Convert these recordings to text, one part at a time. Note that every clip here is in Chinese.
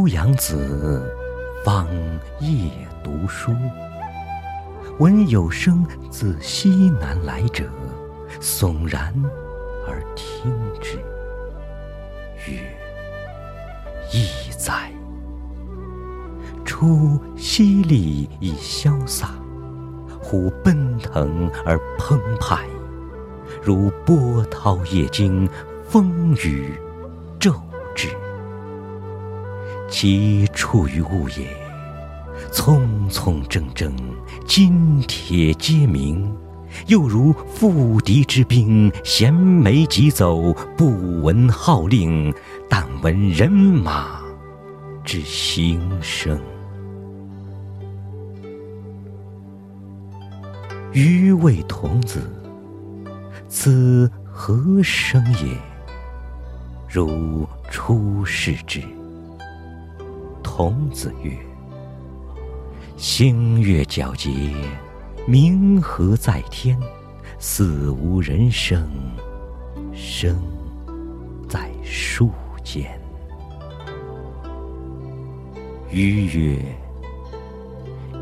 欧阳子方夜读书，闻有声自西南来者，悚然而听之，曰：“意哉！出淅沥以潇洒，忽奔腾而澎湃，如波涛夜惊，风雨。”其处于物也，匆匆铮铮，金铁皆鸣，又如赴敌之兵，衔枚疾走，不闻号令，但闻人马之行声。余谓童子：“此何声也？”如出世之。孔子曰：“星月皎洁，明和在天，似无人声，声在树间。”余曰：“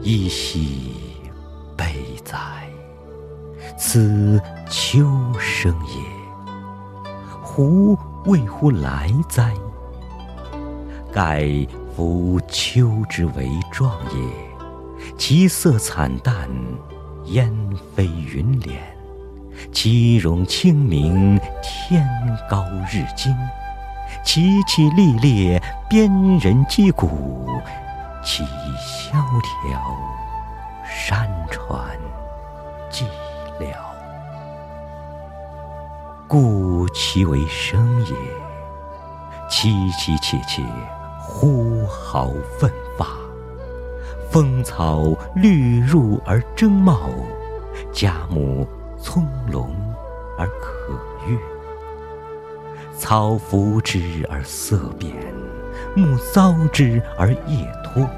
噫兮，悲哉！此秋声也，胡谓乎来哉？盖。”夫秋之为壮也，其色惨淡，烟飞云敛；其容清明，天高日精；其气历烈，边人击鼓；其萧条，山川寂寥。故其为声也，凄凄切切。呼号奋发，风草绿入而争茂，佳木葱茏而可悦。草拂之而色变，木遭之而叶脱。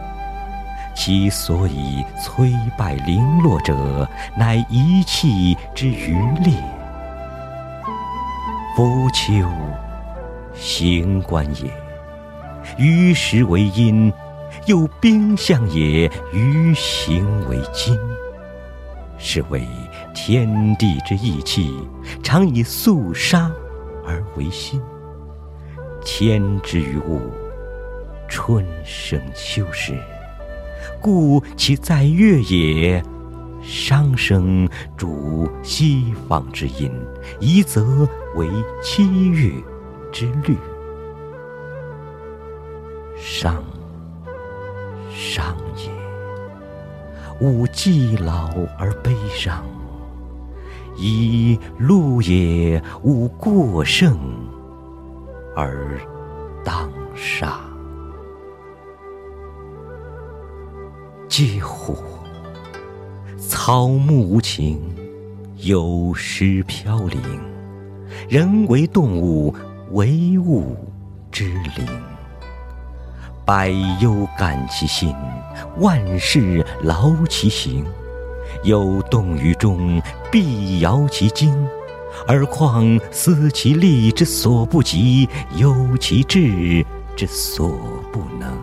其所以摧败零落者，乃一气之余烈。夫秋，行观也。于时为阴，又兵象也；于行为金，是谓天地之义气，常以肃杀而为心。天之于物，春生秋实，故其在月也。商生主西方之音，宜则为七月之律。伤，伤也。吾既老而悲伤，以禄也。吾过盛而当杀。嗟乎！草木无情，有时飘零。人为动物，为物之灵。百忧感其心，万事劳其形。有动于中，必摇其筋。而况思其力之所不及，忧其志之所不能。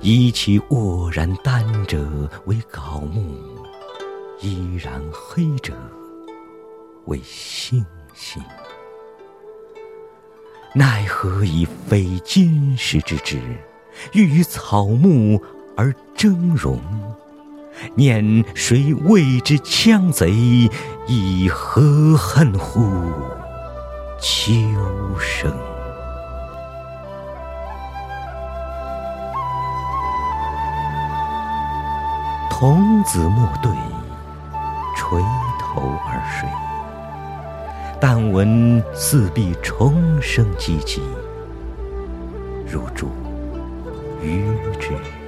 以其沃然丹者为槁木，依然黑者为星星。奈何以非金石之质，欲与草木而争荣？念谁谓之羌贼？以何恨乎秋声？童子莫对，垂头而睡。但闻四壁虫声唧唧，入住鱼之。